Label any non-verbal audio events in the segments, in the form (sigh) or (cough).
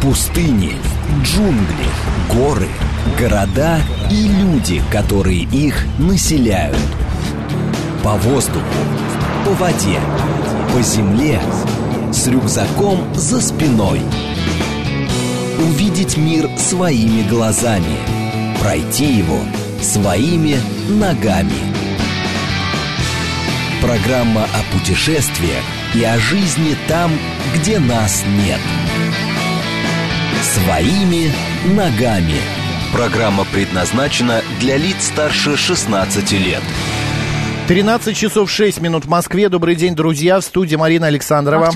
Пустыни, джунгли, горы, города и люди, которые их населяют. По воздуху, по воде, по земле, с рюкзаком за спиной. Увидеть мир своими глазами, пройти его своими ногами. Программа о путешествиях и о жизни там, где нас нет. Своими ногами. Программа предназначена для лиц старше 16 лет. 13 часов 6 минут в Москве. Добрый день, друзья. В студии Марина Александрова.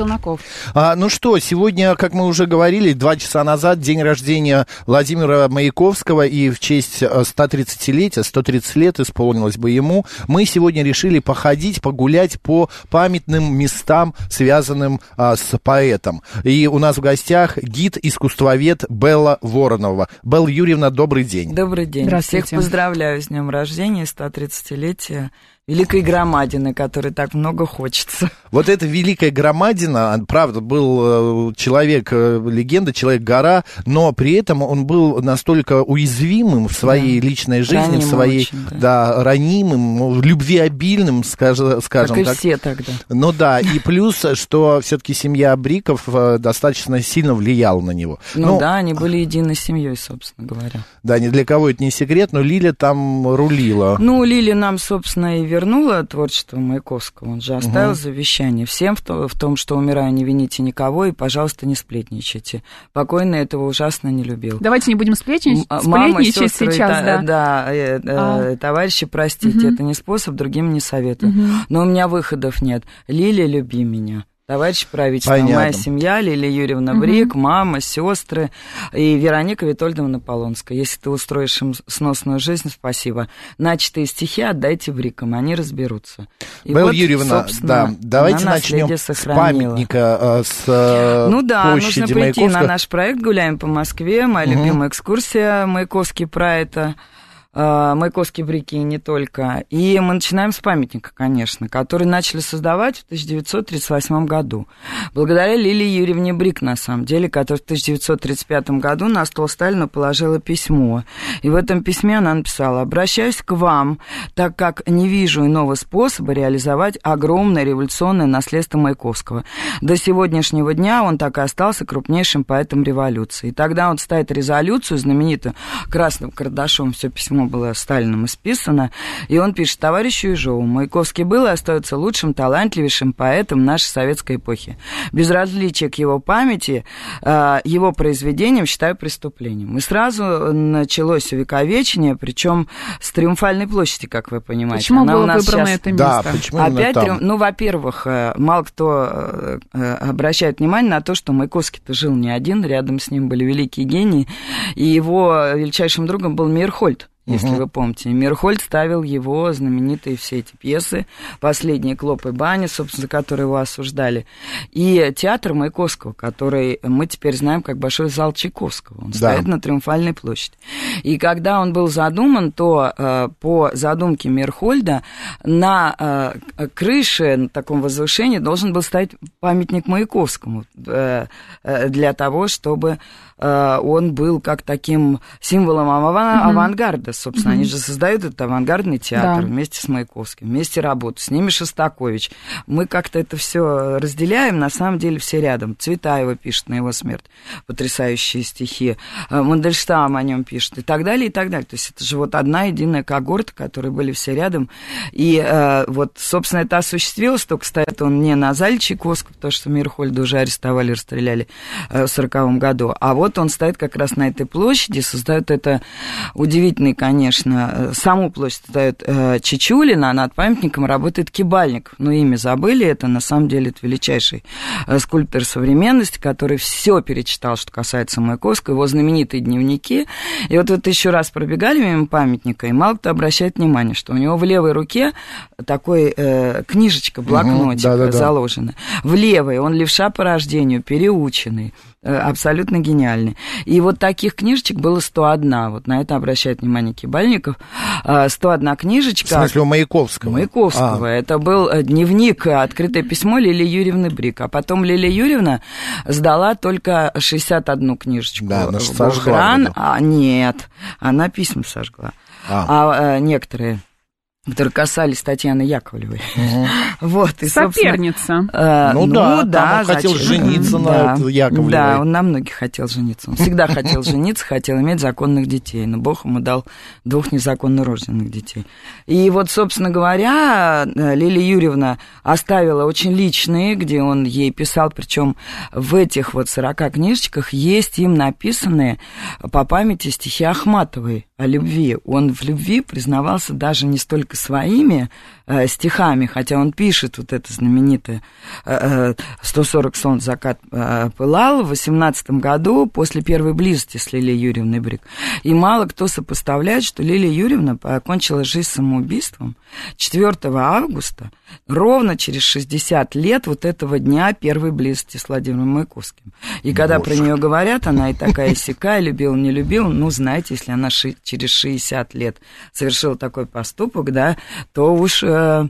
А, ну что, сегодня, как мы уже говорили, два часа назад день рождения Владимира Маяковского. И в честь 130-летия, 130 лет исполнилось бы ему, мы сегодня решили походить, погулять по памятным местам, связанным а, с поэтом. И у нас в гостях гид-искусствовед Белла Воронова. Белла Юрьевна, добрый день. Добрый день. Всех поздравляю с днем рождения, 130-летия великой громадины, которой так много хочется. Вот эта великая громадина, правда, был э, человек, э, легенда, человек-гора, но при этом он был настолько уязвимым в своей да. личной жизни, ранимым в своей, очень, да. да, ранимым, любвеобильным, скажем, скажем как так. и все тогда. Ну да, (laughs) и плюс, что все-таки семья Бриков э, достаточно сильно влияла на него. Ну, ну да, они были единой семьей, собственно говоря. Да, ни для кого это не секрет, но Лиля там рулила. Ну, Лиля нам, собственно, и вернула творчество Маяковского. Он же оставил угу. завещание всем в, то, в том, что умирая, не вините никого и, пожалуйста, не сплетничайте. Покойный этого ужасно не любил. Давайте не будем сплетничать, Мама, сплетничать сестры, сейчас, та, да. Да, э, э, а. товарищи, простите, угу. это не способ, другим не советую. Угу. Но у меня выходов нет. Лилия, люби меня. Товарищ правительство, Понятно. моя семья, Лилия Юрьевна угу. Брик, мама, сестры и Вероника Витольдовна Полонская. Если ты устроишь им сносную жизнь, спасибо. Начатые стихи отдайте Брикам, они разберутся. И Белла вот, Юрьевна, да, давайте начнем с памятника, э, с э, Ну да, нужно прийти на наш проект «Гуляем по Москве», моя угу. любимая экскурсия «Маяковский про это». Маяковский реке и не только. И мы начинаем с памятника, конечно, который начали создавать в 1938 году. Благодаря Лилии Юрьевне Брик, на самом деле, которая в 1935 году на стол Сталина положила письмо. И в этом письме она написала «Обращаюсь к вам, так как не вижу иного способа реализовать огромное революционное наследство Маяковского. До сегодняшнего дня он так и остался крупнейшим поэтом революции. И тогда он ставит резолюцию, знаменитую красным карандашом все письмо было Сталином исписано, и он пишет товарищу Ежову, Маяковский был и остается лучшим, талантливейшим поэтом нашей советской эпохи. Безразличие к его памяти, а, его произведениям считаю преступлением. И сразу началось увековечение, причем с Триумфальной площади, как вы понимаете. Почему Она было у нас выбрано сейчас... это место? Да, почему Опять, там? ну, во-первых, э, мало кто э, э, обращает внимание на то, что Маяковский-то жил не один, рядом с ним были великие гении, и его величайшим другом был Мейерхольд если угу. вы помните. Мирхольд ставил его знаменитые все эти пьесы, «Последние клопы бани», собственно, за которые его осуждали, и театр Маяковского, который мы теперь знаем как Большой зал Чайковского. Он да. стоит на Триумфальной площади. И когда он был задуман, то э, по задумке Мирхольда на э, крыше, на таком возвышении должен был стоять памятник Маяковскому э, э, для того, чтобы э, он был как таким символом ава- собственно. Mm-hmm. Они же создают этот авангардный театр да. вместе с Маяковским, вместе работают. С ними Шостакович. Мы как-то это все разделяем, на самом деле все рядом. Цветаева пишет на его смерть потрясающие стихи. Э, Мандельштам о нем пишет и так далее, и так далее. То есть это же вот одна единая когорта, которые были все рядом. И э, вот, собственно, это осуществилось, только стоит он не на зале Чайковского, потому что Мирхольда уже арестовали, расстреляли э, в сороковом году, а вот он стоит как раз на этой площади, создает это удивительный, конечно, э, саму площадь ставит э, Чичулина, а над памятником работает Кибальник. Ну, имя забыли, это на самом деле это величайший э, скульптор современности, который все перечитал, что касается Маяковского, его знаменитые дневники. И вот вот еще раз пробегали мимо памятника, и мало кто обращает внимание, что у него в левой руке такой э, книжечка, блокнотик угу, да, да, заложена. В левой он левша по рождению, переученный. Э, абсолютно гениальный. И вот таких книжечек было 101, вот на это обращает внимание Никиты Бальников, 101 книжечка. В смысле, у Маяковского? Маяковского. А. Это был дневник, открытое письмо Лили Юрьевны Брик. А потом Лилия Юрьевна сдала только 61 книжечку. Да, она сожгла. А, нет, она письма сожгла. А, а некоторые которые касались Татьяны Яковлевой. Угу. Вот, и, Соперница. Э, ну, ну да, да он хотел жениться да, на Яковлевой. Да, он на многих хотел жениться. Он всегда хотел (laughs) жениться, хотел иметь законных детей. Но Бог ему дал двух незаконно рожденных детей. И вот, собственно говоря, Лилия Юрьевна оставила очень личные, где он ей писал, причем в этих вот 40 книжечках есть им написанные по памяти стихи Ахматовой о любви. Он в любви признавался даже не столько своими э, стихами, хотя он пишет вот это знаменитое э, 140 э, солнц закат э, пылал в 18 году после первой близости с Лилией Юрьевной Брик. И мало кто сопоставляет, что Лилия Юрьевна покончила жизнь самоубийством 4 августа, ровно через 60 лет вот этого дня первой близости с Владимиром Маяковским. И когда Боже. про нее говорят, она и такая сякая, любила, не любила, ну, знаете, если она ши- через 60 лет совершила такой поступок, да, то уж э,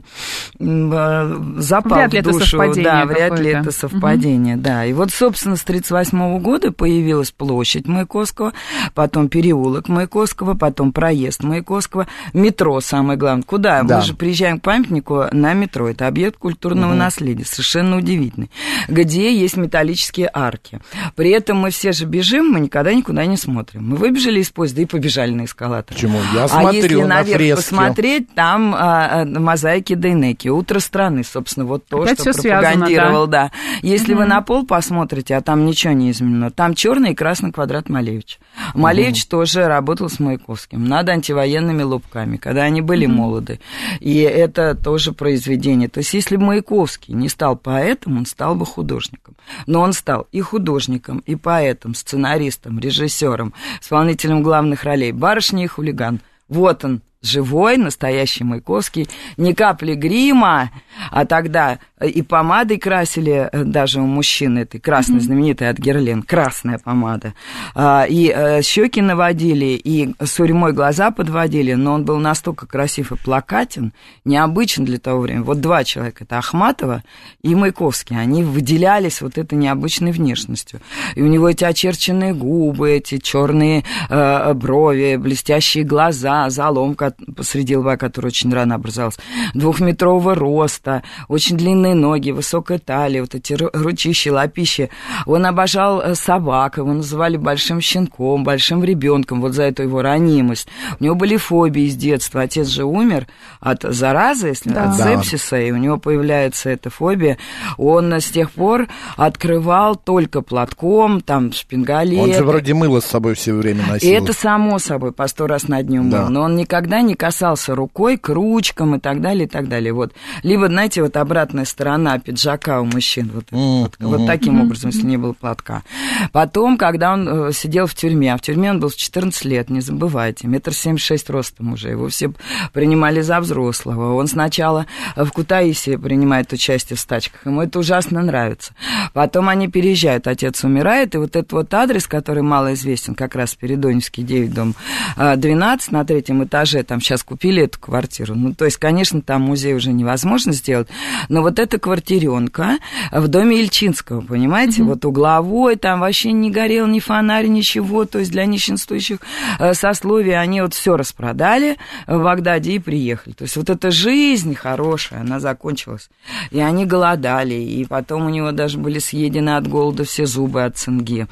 э, запал вряд ли в душу. Это совпадение да, вряд ли это совпадение, угу. да. И вот, собственно, с 38 года появилась площадь Маяковского, потом переулок Маяковского, потом проезд Маяковского, метро, самое главное. Куда? Да. Мы же приезжаем к памятнику на метро. Это объект культурного угу. наследия, совершенно удивительный, где есть металлические арки. При этом мы все же бежим, мы никогда никуда не смотрим. Мы выбежали из поезда и побежали на эскалатор. Почему? Я а смотрю если на наверх фрески. посмотреть, там а, а, мозаики Дейнеки, «Утро страны», собственно, вот то, Опять что пропагандировал, связано, да. да. Если угу. вы на пол посмотрите, а там ничего не изменено, там черный и красный квадрат Малевич. Малевич угу. тоже работал с Маяковским над антивоенными лупками, когда они были угу. молоды. И это тоже произведение. То есть, если бы Маяковский не стал поэтом, он стал бы художником. Но он стал и художником, и поэтом, сценаристом, режиссером, исполнителем главных ролей. Барышня и хулиган. Вот он, живой, настоящий Маяковский, ни капли грима, а тогда и помадой красили э, даже у мужчин этой красной, знаменитой от Герлен, красная помада, а, и э, щеки наводили, и сурьмой глаза подводили, но он был настолько красив и плакатен, необычен для того времени. Вот два человека, это Ахматова и Маяковский, они выделялись вот этой необычной внешностью. И у него эти очерченные губы, эти черные э, брови, блестящие глаза, заломка посреди лба, который очень рано образовался, двухметрового роста, очень длинные ноги, высокая талия, вот эти ручищи, лапищи. Он обожал э, собак, его называли большим щенком, большим ребенком, вот за эту его ранимость. У него были фобии с детства. Отец же умер от заразы, если да. от сепсиса, и у него появляется эта фобия. Он с тех пор открывал только платком, там, шпингалет. Он же вроде мыло с собой все время носил. И это само собой, по сто раз на дню мыл. Да. Но он никогда не касался рукой к ручкам и так далее, и так далее. Вот. Либо, знаете, вот обратная сторона пиджака у мужчин, вот, mm, вот, mm-hmm. вот таким образом, если не было платка. Потом, когда он э, сидел в тюрьме, а в тюрьме он был в 14 лет, не забывайте, метр семьдесят шесть ростом уже, его все принимали за взрослого. Он сначала в Кутаиси принимает участие в стачках, ему это ужасно нравится. Потом они переезжают, отец умирает, и вот этот вот адрес, который мало известен, как раз Передоневский 9, дом 12, на третьем этаже, там сейчас купили эту квартиру. Ну, то есть, конечно, там музей уже невозможно сделать, но вот эта квартиренка в доме Ильчинского, понимаете, mm-hmm. вот угловой, там вообще не горел ни фонарь, ничего, то есть для нищенствующих э, сословий они вот все распродали в Багдаде и приехали. То есть вот эта жизнь хорошая, она закончилась. И они голодали, и потом у него даже были съедены от голода все зубы от цинги.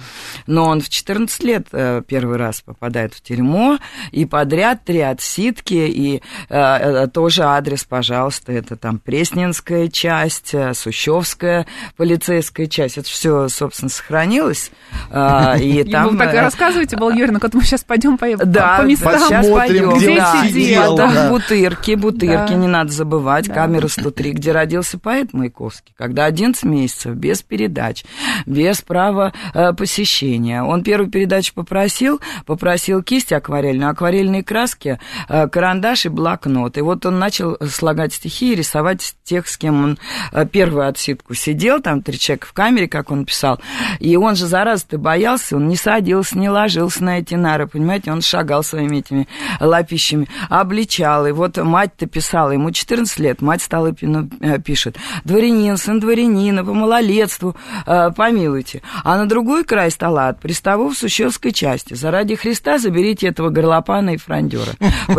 Но он в 14 лет э, первый раз попадает в тюрьму, и подряд три отсид визитки, и э, э, тоже адрес, пожалуйста, это там Пресненская часть, э, Сущевская полицейская часть, это все, собственно, сохранилось. Э, и (laughs) там... Вы так и рассказывайте, Бал Юрьевна, вот мы сейчас пойдем по, да, по местам. сейчас пойдем. Где да, сидел, да. Бутырки, Бутырки, да. не надо забывать, да. камера 103, где родился поэт Маяковский, когда 11 месяцев, без передач, без права э, посещения. Он первую передачу попросил, попросил кисть акварельную, акварельные краски э, карандаш и блокнот. И вот он начал слагать стихи и рисовать тех, с кем он э, первую отсидку сидел, там три человека в камере, как он писал. И он же, зараза-то, боялся, он не садился, не ложился на эти нары, понимаете, он шагал своими этими лапищами, обличал. И вот мать-то писала, ему 14 лет, мать стала ну, пишет, дворянин, сын дворянина, по малолетству, помилуйте. А на другой край стола от приставов Сущевской части, заради Христа заберите этого горлопана и фрондера.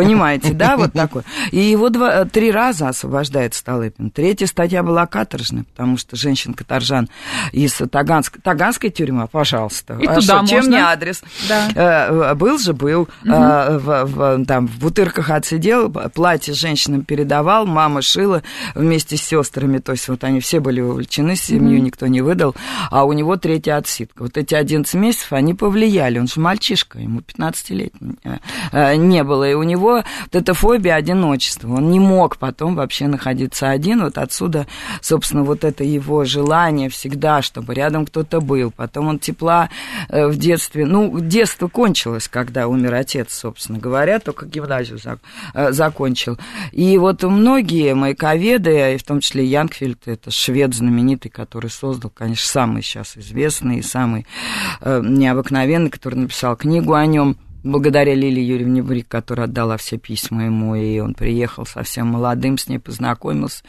Понимаете, да, вот (laughs) такой. И его два, три раза освобождает Столыпин. Третья статья была каторжная, потому что женщин-каторжан из Таганской, Таганской тюрьмы, пожалуйста. И а туда что, чем не адрес? Да. Э, был же, был. Угу. В, в, там в бутырках отсидел, платье женщинам передавал, мама шила вместе с сестрами, то есть вот они все были вовлечены, семью угу. никто не выдал, а у него третья отсидка. Вот эти 11 месяцев, они повлияли, он же мальчишка, ему 15 лет не было, и у него вот эта фобия одиночества, он не мог потом вообще находиться один, вот отсюда, собственно, вот это его желание всегда, чтобы рядом кто-то был, потом он тепла э, в детстве, ну, детство кончилось, когда умер отец, собственно говоря, только гимназию э, закончил, и вот многие маяковеды, и в том числе Янгфельд, это швед знаменитый, который создал, конечно, самый сейчас известный и самый э, необыкновенный, который написал книгу о нем, благодаря Лилии Юрьевне Брик, которая отдала все письма ему, и он приехал совсем молодым, с ней познакомился.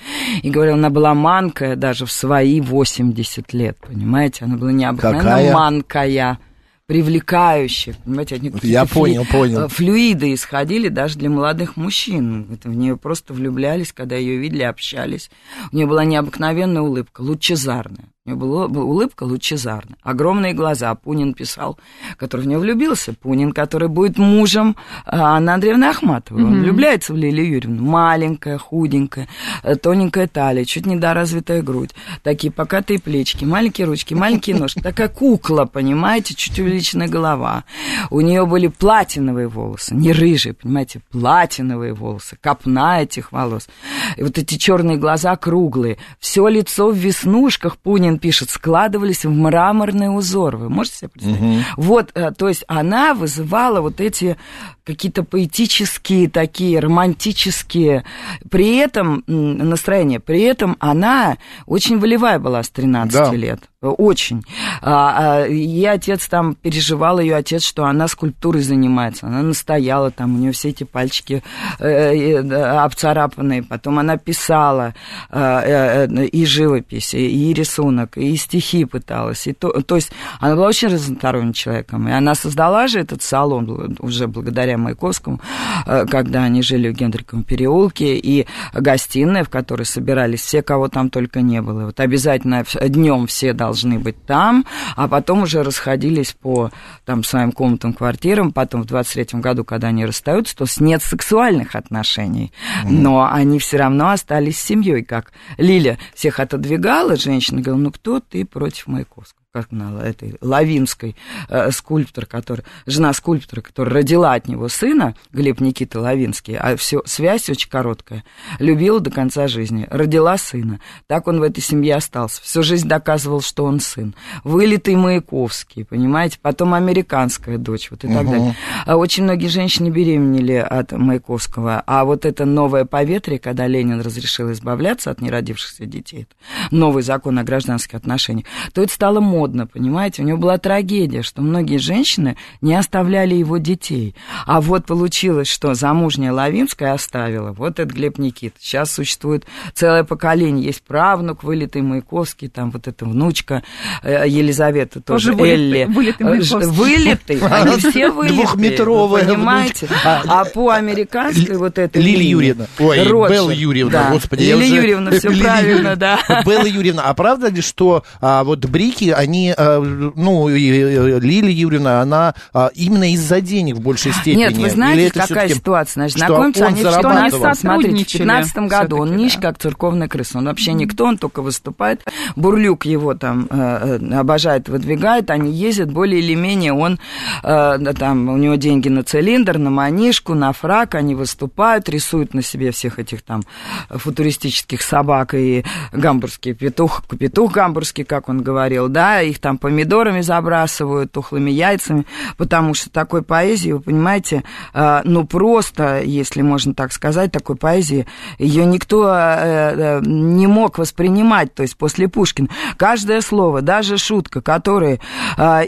И говорил, она была манкая даже в свои 80 лет, понимаете? Она была необыкновенно Какая? манкая привлекающая, понимаете, от нее Я понял, флю... понял. Э, флюиды исходили даже для молодых мужчин. Это в нее просто влюблялись, когда ее видели, общались. У нее была необыкновенная улыбка, лучезарная. У нее была, улыбка лучезарная. Огромные глаза. Пунин писал, который в нее влюбился. Пунин, который будет мужем а, Анны Андреевны Ахматовой. Mm-hmm. Он влюбляется в Лилию Юрьевну. Маленькая, худенькая, э, тоненькая талия, чуть недоразвитая грудь. Такие покатые плечики, маленькие ручки, маленькие ножки. Такая кукла, понимаете, чуть увеличенная голова. У нее были платиновые волосы, не рыжие, понимаете, платиновые волосы, копна этих волос. И вот эти черные глаза круглые. Все лицо в веснушках Пунин пишет, складывались в мраморный узор. Вы можете себе представить? Угу. Вот, э, то есть она вызывала вот эти какие-то поэтические такие, романтические, при этом настроение, при этом она очень волевая была с 13 да. лет. Очень. А, а, и отец там переживал ее отец, что она скульптурой занимается. Она настояла там, у нее все эти пальчики э, э, обцарапанные. Потом она писала э, и живопись, и рисунок, и стихи пыталась. И то, то есть она была очень разносторонним человеком. И она создала же этот салон уже благодаря Маяковскому, когда они жили в Генриковом переулке, и гостиная, в которой собирались все, кого там только не было. Вот обязательно днем все должны должны быть там, а потом уже расходились по там, своим комнатам, квартирам. Потом в 23-м году, когда они расстаются, то нет сексуальных отношений. Но они все равно остались семьей, как Лиля всех отодвигала, женщина говорила, ну кто ты против Маяковского? Как на этой Лавинской э, скульптор, который, жена скульптора, которая родила от него сына, Глеб Никита Лавинский, а все, связь очень короткая, любила до конца жизни, родила сына. Так он в этой семье остался. Всю жизнь доказывал, что он сын. Вылитый Маяковский, понимаете? Потом американская дочь, вот и так угу. далее. А очень многие женщины беременели от Маяковского, а вот это новое поветрие, когда Ленин разрешил избавляться от неродившихся детей, новый закон о гражданских отношениях, то это стало модно модно, понимаете? У него была трагедия, что многие женщины не оставляли его детей. А вот получилось, что замужняя Лавинская оставила. Вот это Глеб Никит. Сейчас существует целое поколение. Есть правнук, вылитый Маяковский, там вот эта внучка э, Елизавета тоже, тоже Элли. Вылитый, вылитый э, (laughs) Вылитый, они все вылитые. Двухметровая. Понимаете? А, а по американской вот этой Лилия Юрьевна. Ой, Белла Юрьевна, господи. Лилия Юрьевна, все (laughs) правильно, да. Белла Юрьевна, а правда ли, что а, вот брики, они, а, ну, Лилия Юрьевна, она а, именно из-за денег в большей степени? Нет, вы знаете, какая ситуация? Значит, знакомиться они в 15, смотрите, в 15 году он нищ, как церковная крыса. Он вообще никто, он только выступает. Бурлюк его там э, э, обожает, выдвигает, они ездят более или менее, он э, там, у него деньги на цилиндр, на манишку, на фрак, они выступают, рисуют на себе всех этих там футуристических собак и гамбургский петух, петух гамбургский, как он говорил, да, их там помидорами забрасывают, тухлыми яйцами, потому что такой поэзии, вы понимаете, э, ну просто, если можно так сказать, такой поэзии, ее никто э, не мог воспринимать, то есть после Пушкина. Каждое слово, даже шутка, которая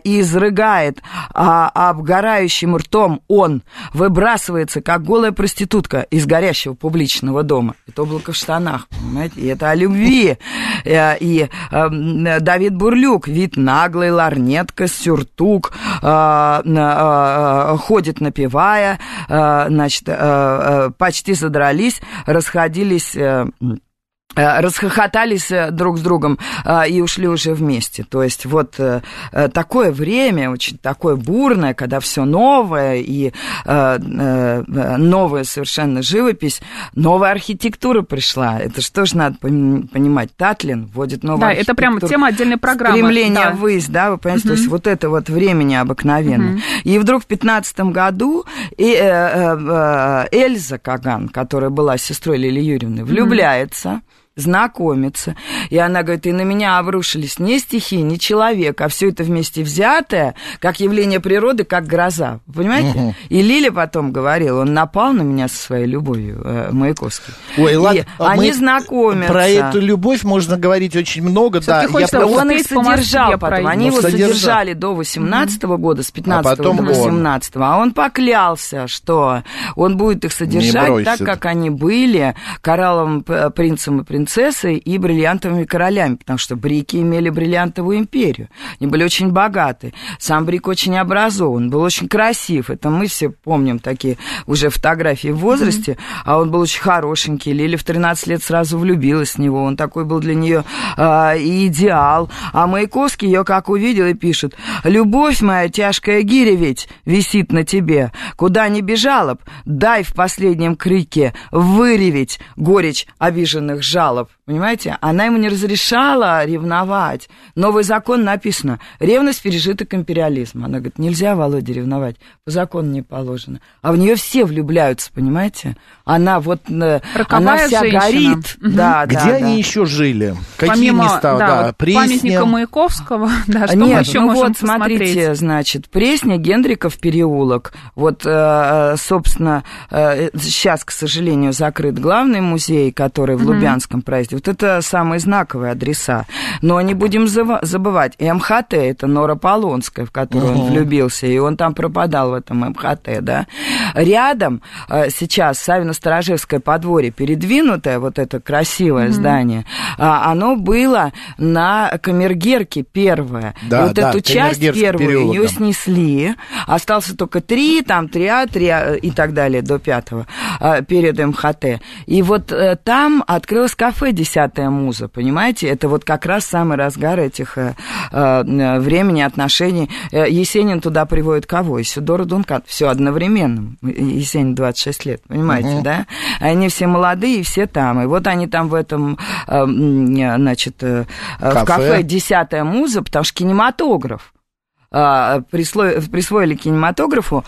изрыгает а, обгорающим ртом он, выбрасывается, как голая проститутка из горящего публичного дома. Это облако в штанах, понимаете? И это о любви. Э, и Давид Бурлюк, вид наглый, ларнетка, сюртук, э, э, ходит напевая, значит, почти задрались, расходились Э, расхохотались э, друг с другом э, и ушли уже вместе. То есть вот такое время, очень такое бурное, когда все новое и новая совершенно живопись, новая архитектура пришла. Это что же надо понимать? Татлин вводит новую да, это прямо тема отдельной программы. Стремление да. ввысь, да, вы понимаете, угу. то есть вот это вот время необыкновенное. Угу. И вдруг в пятнадцатом году Эльза Каган, которая была сестрой Лили Юрьевны, влюбляется. Угу знакомиться. И она говорит, и на меня обрушились не стихи, не человек, а все это вместе взятое, как явление природы, как гроза. Понимаете? Угу. И Лиля потом говорила, он напал на меня со своей любовью, э, Маяковский. Ой, и ладно, они знакомятся. Про эту любовь можно говорить очень много. да, я он их содержал потом. Они его содержал. содержали до 18 -го года, с 15 а до 18 -го. А он поклялся, что он будет их содержать так, как они были, коралловым принцем и принцессой принцессой и бриллиантовыми королями, потому что брики имели бриллиантовую империю. Они были очень богаты. Сам брик очень образован, был очень красив. Это мы все помним такие уже фотографии в возрасте. Mm-hmm. А он был очень хорошенький. Лили в 13 лет сразу влюбилась в него. Он такой был для нее э, идеал. А Маяковский ее как увидел и пишет. «Любовь моя, тяжкая гиря ведь висит на тебе. Куда ни бежала б, дай в последнем крике выреветь горечь обиженных жалоб жалоб, понимаете? Она ему не разрешала ревновать. Новый закон написано, ревность пережиток империализма. Она говорит, нельзя, Володя, ревновать, по закону не положено. А в нее все влюбляются, понимаете? Она вот, э, Роковая она вся женщина. горит. Угу. Да, Где да, они да. еще жили? Какие Помимо, места? Да, да, Пресня. памятника Маяковского, (laughs) да, что Нет, мы еще ну можем вот, посмотреть? смотрите, значит, Пресня, Гендриков переулок. Вот, э, собственно, сейчас, к сожалению, закрыт главный музей, который в Лубянском празднике. Вот это самые знаковые адреса. Но не будем забывать, МХТ, это Нора Полонская, в которую угу. он влюбился, и он там пропадал в этом МХТ, да. Рядом э, сейчас Савино-Сторожевское подворье, передвинутое, вот это красивое угу. здание, а, оно было на Камергерке первое. Да, и вот да, эту часть первую ее снесли, остался только три, там три А, три А и так далее до пятого э, перед МХТ. И вот э, там открылось кафе «Десятая муза», понимаете? Это вот как раз самый разгар этих э, э, времени, отношений. Э, Есенин туда приводит кого? Исидора Дункан. Все одновременно. Есенин 26 лет, понимаете, угу. да? Они все молодые, все там. И вот они там в этом, э, значит, э, кафе. в кафе «Десятая муза», потому что кинематограф присвоили кинематографу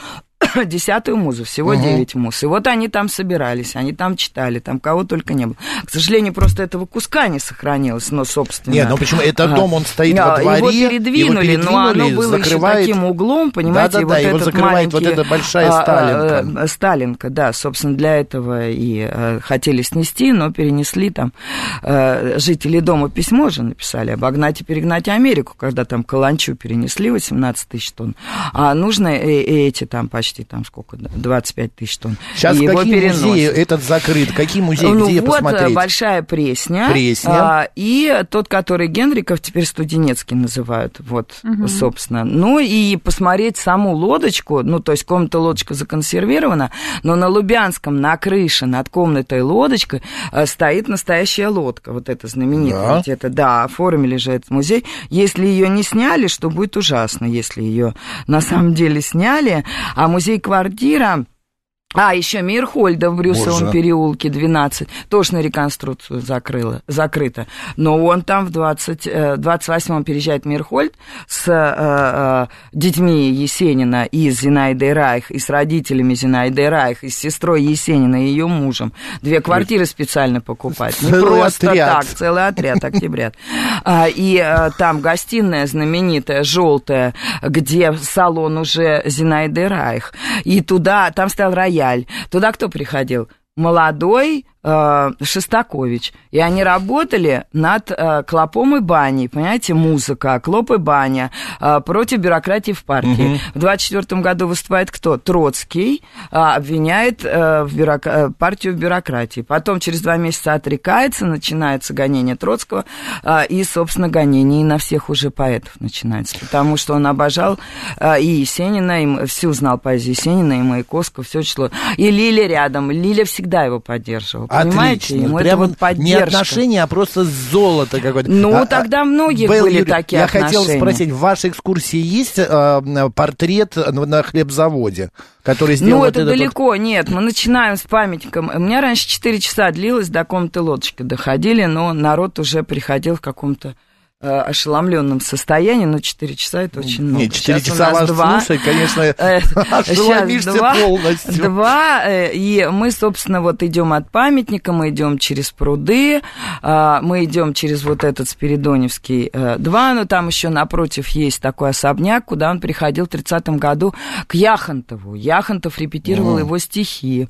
(laughs) десятую музу, всего девять угу. муз. И вот они там собирались, они там читали, там кого только не было. К сожалению, просто этого куска не сохранилось, но, собственно... Нет, ну почему? Этот дом, он стоит а, во дворе, его передвинули, его передвинули но оно было закрывает... еще таким углом, понимаете, да, да, да, вот его этот закрывает маленький... вот эта большая а, Сталинка. А, Сталинка, да, собственно, для этого и а, хотели снести, но перенесли там. А, жители дома письмо же написали, обогнать и перегнать Америку, когда там Каланчу перенесли 18 тысяч тонн. А нужно эти там почти там сколько, 25 тысяч тонн. Сейчас и какие его музеи этот закрыт? Какие музеи, ну, где вот посмотреть? Большая Пресня. Пресня. А, и тот, который Генриков, теперь Студенецкий называют, вот, угу. собственно. Ну, и посмотреть саму лодочку, ну, то есть комната лодочка законсервирована, но на Лубянском, на крыше, над комнатой лодочкой э, стоит настоящая лодка, вот эта знаменитая. Да. Это, да, оформили же этот музей. Если ее не сняли, что будет ужасно, если ее на самом деле сняли, а музей квартира А, еще Мирхольда в Брюсовом Боже. переулке 12, тоже на реконструкцию закрыло, закрыто. Но он там в 20, 28-м э, переезжает Мирхольд с э, э, детьми Есенина и с Зинаидой Райх, и с родителями Зинаиды Райх, и с сестрой Есенина и ее мужем. Две квартиры специально покупать. Не целый просто отряд. так, целый отряд, октябрят. А, и э, там гостиная знаменитая, желтая, где салон уже Зинаиды Райх. И туда, там стоял рояль рояль. Туда кто приходил? Молодой Шестакович. И они работали над э, Клопом и баней, понимаете, музыка, Клоп и баня, э, против бюрократии в партии. Угу. В 24 году выступает кто? Троцкий, э, обвиняет э, в бюрок... Э, партию в бюрократии. Потом через два месяца отрекается, начинается гонение Троцкого, э, и, собственно, гонение и на всех уже поэтов начинается, потому что он обожал э, и Есенина, и всю знал поэзию Есенина, и Маяковского, все число. И Лиля рядом, Лиля всегда его поддерживала. Понимаете? Отлично. Ему Прямо это вот не отношения, а просто золото какое-то. Ну, а, а тогда многие были Юрий, такие я отношения. хотел спросить, в вашей экскурсии есть э, портрет на хлебзаводе? который сделал Ну, это далеко, вот... нет. Мы начинаем с памятником. У меня раньше 4 часа длилось, до комнаты лодочки доходили, но народ уже приходил в каком-то ошеломленном состоянии, но 4 часа это очень много. Нет, 4 сейчас часа вас два, слушать, конечно, (laughs) э, ошеломишься два, полностью. Два, э, и мы, собственно, вот идем от памятника, мы идем через пруды, мы идем через вот этот Спиридоневский 2, но там еще напротив есть такой особняк, куда он приходил в 30-м году к Яхонтову. Яхонтов репетировал его стихи,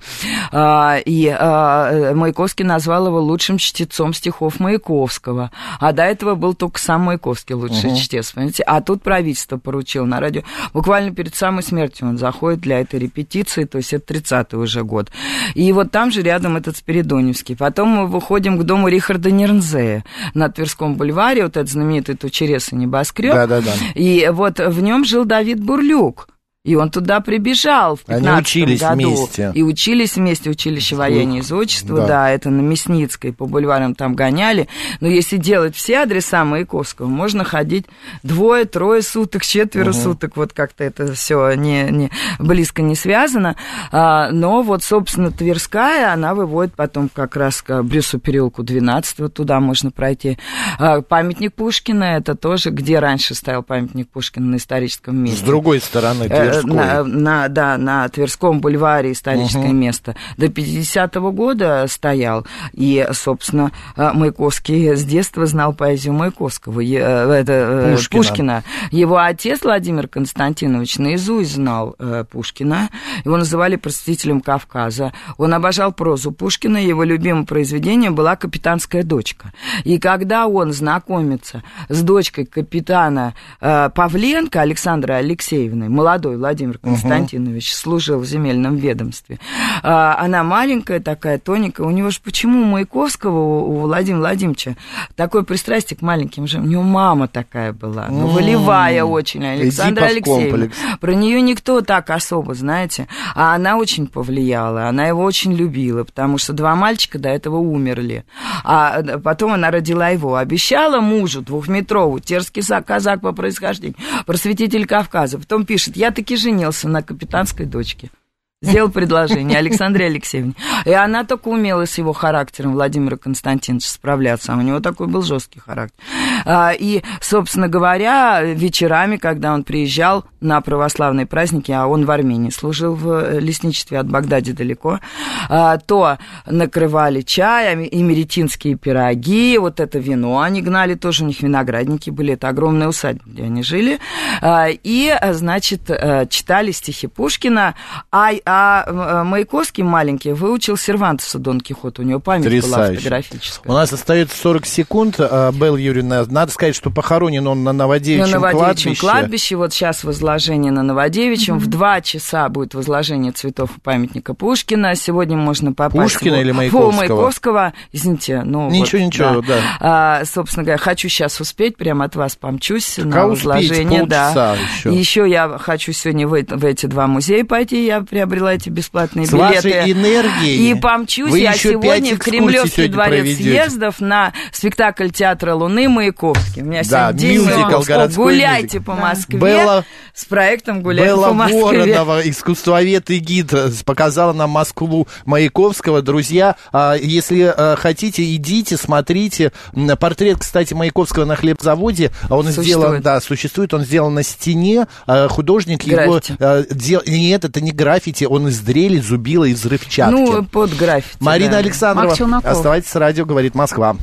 и Маяковский назвал его лучшим чтецом стихов Маяковского, а до этого был только сам Маяковский лучший угу. чтец, понимаете? А тут правительство поручило на радио. Буквально перед самой смертью он заходит для этой репетиции, то есть это 30-й уже год. И вот там же рядом этот Спиридоневский. Потом мы выходим к дому Рихарда Нернзея на Тверском бульваре, вот этот знаменитый Тучерес и небоскреб. Да, да, да. И вот в нем жил Давид Бурлюк. И он туда прибежал в 15 Они учились году. вместе. И учились вместе, училище воения и изотчества, да. да, это на Мясницкой, по бульварам там гоняли. Но если делать все адреса Маяковского, можно ходить двое, трое суток, четверо угу. суток, вот как-то это все не, не, близко не связано. А, но вот, собственно, Тверская, она выводит потом как раз к Брюсу переулку 12 туда можно пройти. А, памятник Пушкина, это тоже, где раньше стоял памятник Пушкина на историческом месте. С другой стороны, Тверская на, на, да, на Тверском бульваре историческое угу. место. До 50-го года стоял. И, собственно, э, Маяковский с детства знал поэзию Маяковского, э, это, э, Пушкина. Пушкина. Его отец Владимир Константинович наизусть знал Пушкина. Его называли просветителем Кавказа. Он обожал прозу Пушкина. Его любимым произведением была «Капитанская дочка». И когда он знакомится с дочкой капитана Павленко Александра Алексеевны, молодой Владимир Константинович, угу. служил в земельном ведомстве. А, она маленькая такая, тоненькая. У него же почему у Маяковского, у Владимира Владимировича, такое пристрастие к маленьким же? У него мама такая была, ну, волевая очень, Александра Алексеевна. Про нее никто так особо, знаете. А она очень повлияла, она его очень любила, потому что два мальчика до этого умерли. А потом она родила его. Обещала мужу двухметровую, терский казак по происхождению, просветитель Кавказа. Потом пишет, я таки все-таки женился на капитанской дочке. Сделал предложение Александре Алексеевне. И она только умела с его характером Владимира Константиновича справляться. А у него такой был жесткий характер. А, и, собственно говоря, вечерами, когда он приезжал на православные праздники, а он в Армении служил в лесничестве от Багдади далеко, а, то накрывали чаем меретинские пироги, вот это вино они гнали, тоже у них виноградники были, это огромная усадьба, где они жили. И, значит, э, читали стихи Пушкина, а а э, Маяковский маленький выучил Сервантеса Дон Кихот, у него память Трясающе. была фотографическая. У нас остается 40 секунд, а, Белл Юрьевна. Надо сказать, что похоронен он на Новодевичьем, на Новодевичьем кладбище. кладбище. Вот сейчас возложение на Новодевичьем. Mm-hmm. В два часа будет возложение цветов у памятника Пушкина. Сегодня можно попасть... Пушкина в... или Маяковского? Маяковского. Извините, ну Ничего, вот, ничего, да. да. А, собственно говоря, хочу сейчас успеть, прямо от вас помчусь так на возложение. Успеть, да. Еще. И еще я хочу сегодня в, в эти два музея пойти. Я приобрела приобрела эти бесплатные С билеты. вашей энергией. И помчусь я сегодня в Кремлевский дворец проведете. съездов на спектакль театра Луны Маяковский. У меня да, сегодня день Гуляйте мюзикл. по Москве Белла, с проектом «Гуляйте Белла по Москве». Воронова, искусствовед и гид, показала нам Москву Маяковского. Друзья, а, если а, хотите, идите, смотрите. Портрет, кстати, Маяковского на хлебзаводе, он существует. сделан, да, существует, он сделан на стене. А, художник граффити. его дел... Нет, это не граффити, он из дрели, зубила, из взрывчатки. Ну, под граффити. Марина да. Александрова, оставайтесь с радио, говорит Москва.